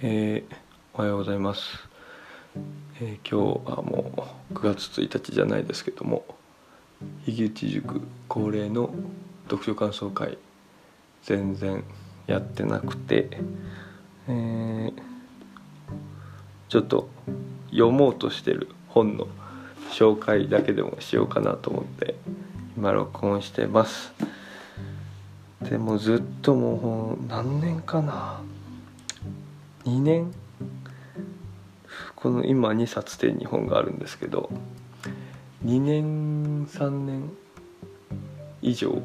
えー、おはようございます、えー、今日はもう9月1日じゃないですけども樋口塾恒例の読書感想会全然やってなくて、えー、ちょっと読もうとしてる本の紹介だけでもしようかなと思って今録音してます。でもずっともう何年かな2年？この今2冊で日本があるんですけど2年3年以上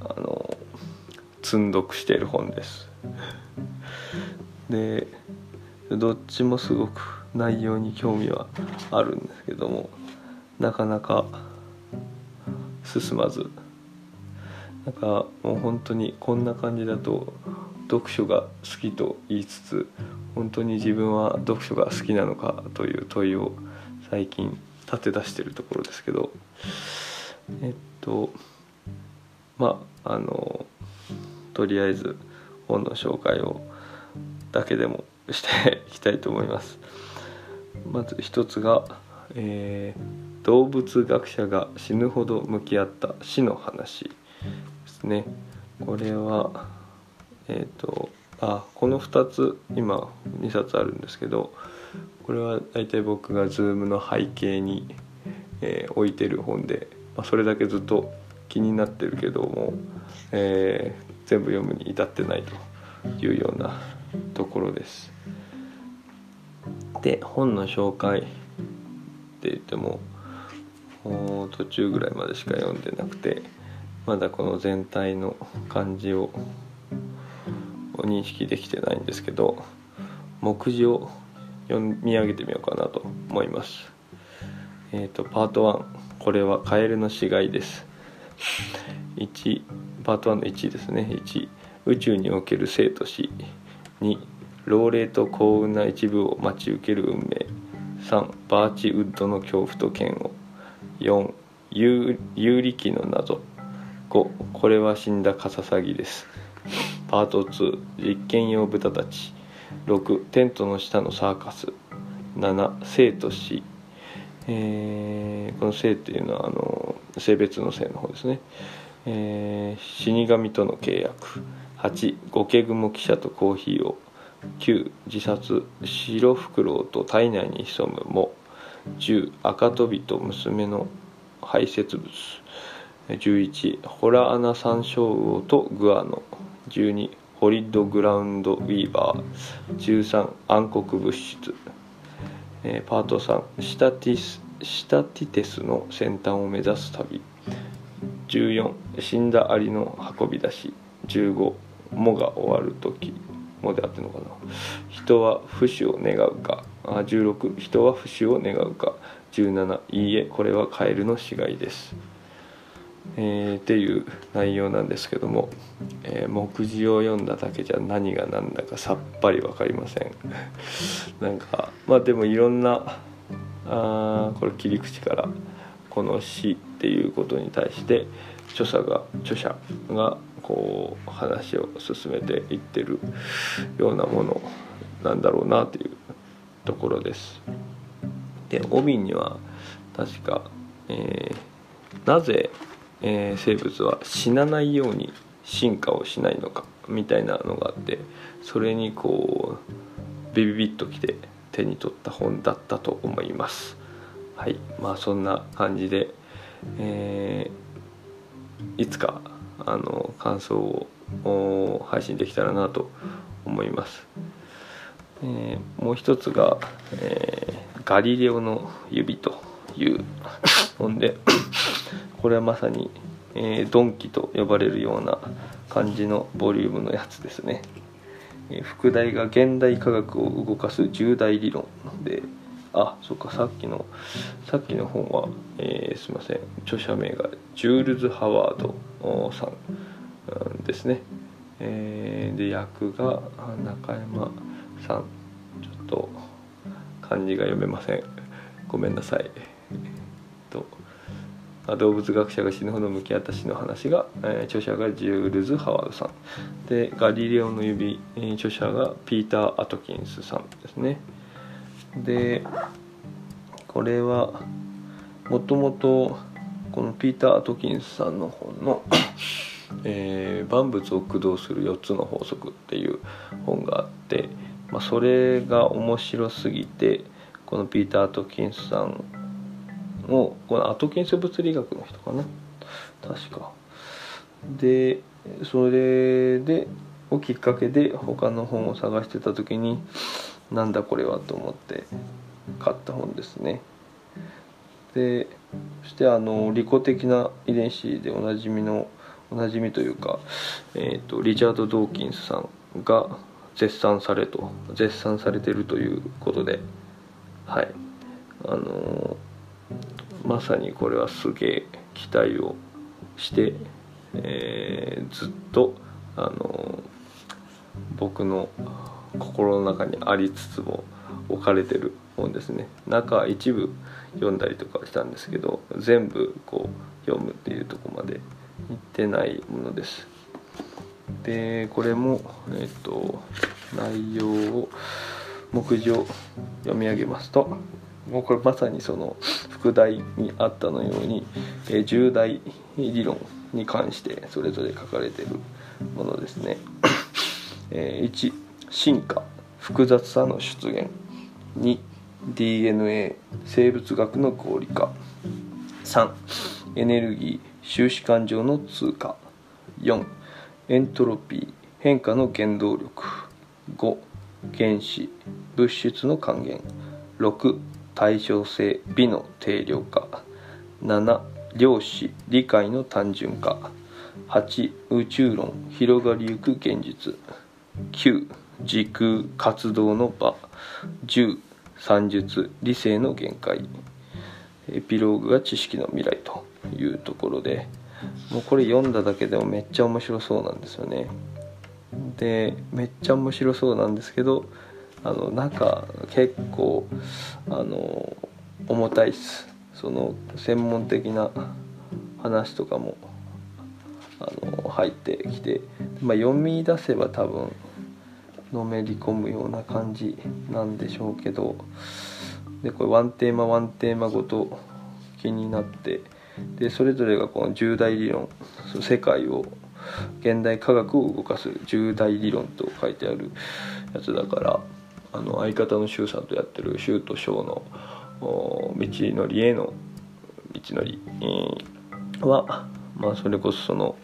あの積んどくしている本です。でどっちもすごく内容に興味はあるんですけどもなかなか進まずなんかもう本当にこんな感じだと読書が好きと言いつつ本当に自分は読書が好きなのかという問いを最近立て出してるところですけどえっとまああのとりあえず本の紹介をだけでもしていきたいと思います。まず一つが、えー、動物学者が死ぬほど向き合った死の話ですね。これはえっ、ー、とあこの2つ今2冊あるんですけどこれは大体僕が Zoom の背景に、えー、置いてる本で、まあ、それだけずっと気になってるけども、えー、全部読むに至ってないというようなところです。で本の紹介って言っても途中ぐらいまでしか読んでなくてまだこの全体の感じを認識できてないんですけど目次を読み上げてみようかなと思います。えっ、ー、とパート1これはカエルの死骸です。1パート1の1ですね。1宇宙における生と死。2老齢と幸運な一部を待ち受ける運命。3バーチウッドの恐怖と嫌悪。4有力の謎。5これは死んだカササギです。パート2実験用豚たち。6テントの下のサーカス。7生と死、えー、この生っていうのはあの性別の性の方ですね、えー、死神との契約。8ゴケグモ記者とコーヒーを。9自殺。白フクロウと体内に潜む。藻10赤飛びと娘の排泄物。11ホラ穴サンショウウオとグアノ。12ホリッドグラウンドウィーバー13暗黒物質、えー、パート3シタティスシタティテスの先端を目指す旅。14死んだアリの運び出し。15もが終わる時。もであってのかな。人は不死を願うか。あ16人は不死を願うか。17いいえこれはカエルの死骸です。えー、っていう内容なんですけども、えー、目次を読んだだけじゃ何が何だかさっぱり分かりません なんかまあでもいろんなあこれ切り口からこの死っていうことに対して著者が著者がこう話を進めていってるようなものなんだろうなというところです。で帯には確か、えー、なぜえー、生物は死なないように進化をしないのかみたいなのがあってそれにこうビビビッときて手に取った本だったと思います。はいまあそんな感じで、えー、いつかあの感想を配信できたらなと思います、えー、もう一つが、えー、ガリレオの指」という本でこれはまさに、えー、ドンキと呼ばれるような感じのボリュームのやつですね、えー、副題が現代科学を動かす重大理論であそっかさっきのさっきの本は、えー、すいません著者名がジュールズ・ハワードさんですね、えー、で役が中山さん。ちょっと漢字が読めません。ごめんなさい。動物学者が死ぬほど向き合った死の話が、えー、著者がジュールズ・ハワードさん。で「ガリレオの指」えー、著者がピーター・アトキンスさんですね。でこれはもともとこのピーター・アトキンスさんの本の えー、万物を駆動する4つの法則」っていう本があって、まあ、それが面白すぎてこのピーター・アトキンスさんをこのアトキンス物理学の人かな確か。でそれでをきっかけで他の本を探してた時になんだこれはと思って買った本ですね。でそしてあの利己的な遺伝子でおなじみのおなじみというか、えーと、リチャード・ドーキンスさんが絶賛されと絶賛されてるということではいあのー、まさにこれはすげえ期待をして、えー、ずっとあの、僕の心の中にありつつも置かれてる本ですね。中一部読んだりとかしたんですけど全部こう読むっていうとこまでいってないものです。でこれもえっ、と内容を目次を読み上げますともうこれまさにその副題にあったのように、え重大理論に関してそれぞれ書かれているものですね。え1進化複雑さの出現。2 DNA 生物学の合理化。3エネルギー収支感情の通過4エントロピー変化の原動力。5原子物質の還元。6対称性美の定量化。7量子理解の単純化。8宇宙論広がりゆく現実。9時空活動の場。10算術理性の限界。エピローグが知識の未来というところで。もうこれ読んだだけでもめっちゃ面白そうなんですよね。でめっちゃ面白そうなんですけどあのなんか結構あの重たいっす。その専門的な話とかもあの入ってきて、まあ、読み出せば多分のめり込むような感じなんでしょうけどでこれワンテーマワンテーマごと気になってでそれぞれがこの重大理論世界を現代科学を動かす重大理論と書いてあるやつだからあの相方の周さんとやってる周と小の道のりへの道のりは、まあ、それこそその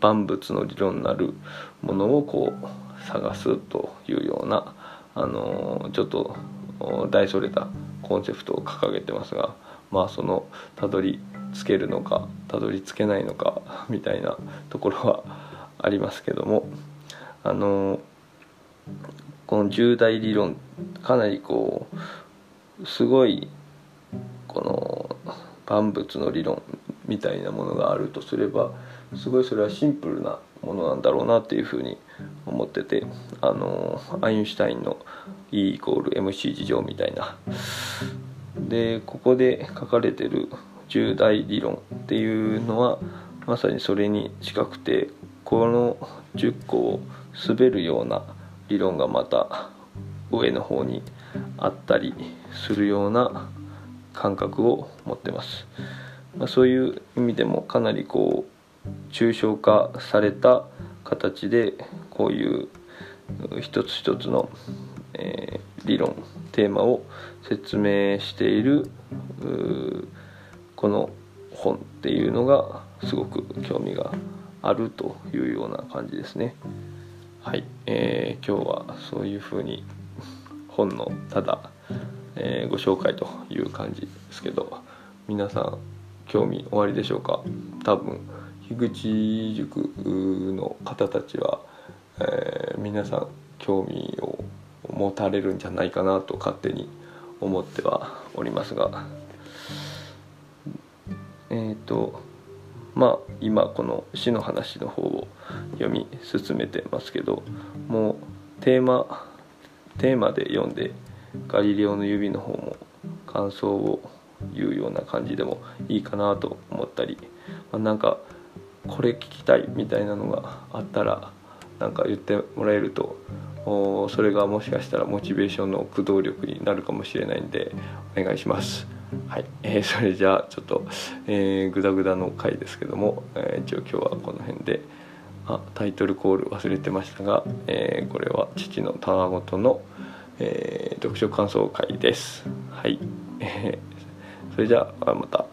万物の理論なるものをこう探すというようなあのちょっと大それたコンセプトを掲げてますがまあそのたどりつけるのかたどり着けないのかみたいなところはありますけどもあのこの重大理論かなりこうすごいこの万物の理論みたいなものがあるとすればすごいそれはシンプルなものなんだろうなっていうふうに思っててあのアインシュタインの E イコール MC 事情みたいな。でここで書かれてる重大理論っていうのはまさにそれに近くてこの10個を滑るような理論がまた上の方にあったりするような感覚を持ってます、まあ、そういう意味でもかなりこう抽象化された形でこういう一つ一つの、えー、理論テーマを説明しているこの本っていうのがすごく興味があるというような感じですね。はい、えー、今日はそういうふうに本のただ、えー、ご紹介という感じですけど皆さん興味おありでしょうか？多分樋口塾の方たちは、えー、皆さん興味を持たれるんじゃないかなと勝手に思ってはおりますがえっ、ー、とまあ今この詩の話の方を読み進めてますけどもうテーマテーマで読んで「ガリレオの指」の方も感想をいうような感じでもいいかなと思ったり、まあ、なんかこれ聞きたいみたいなのがあったらなんか言ってもらえるとそれがもしかしたらモチベーションの駆動力になるかもしれないんでお願いします。はい、えー、それじゃあちょっと、えー、グダグダの回ですけども、えー、一応今日はこの辺であタイトルコール忘れてましたが、えー、これは父のたわごとの、えー、読書感想会です。はい、えー、それじゃあまた。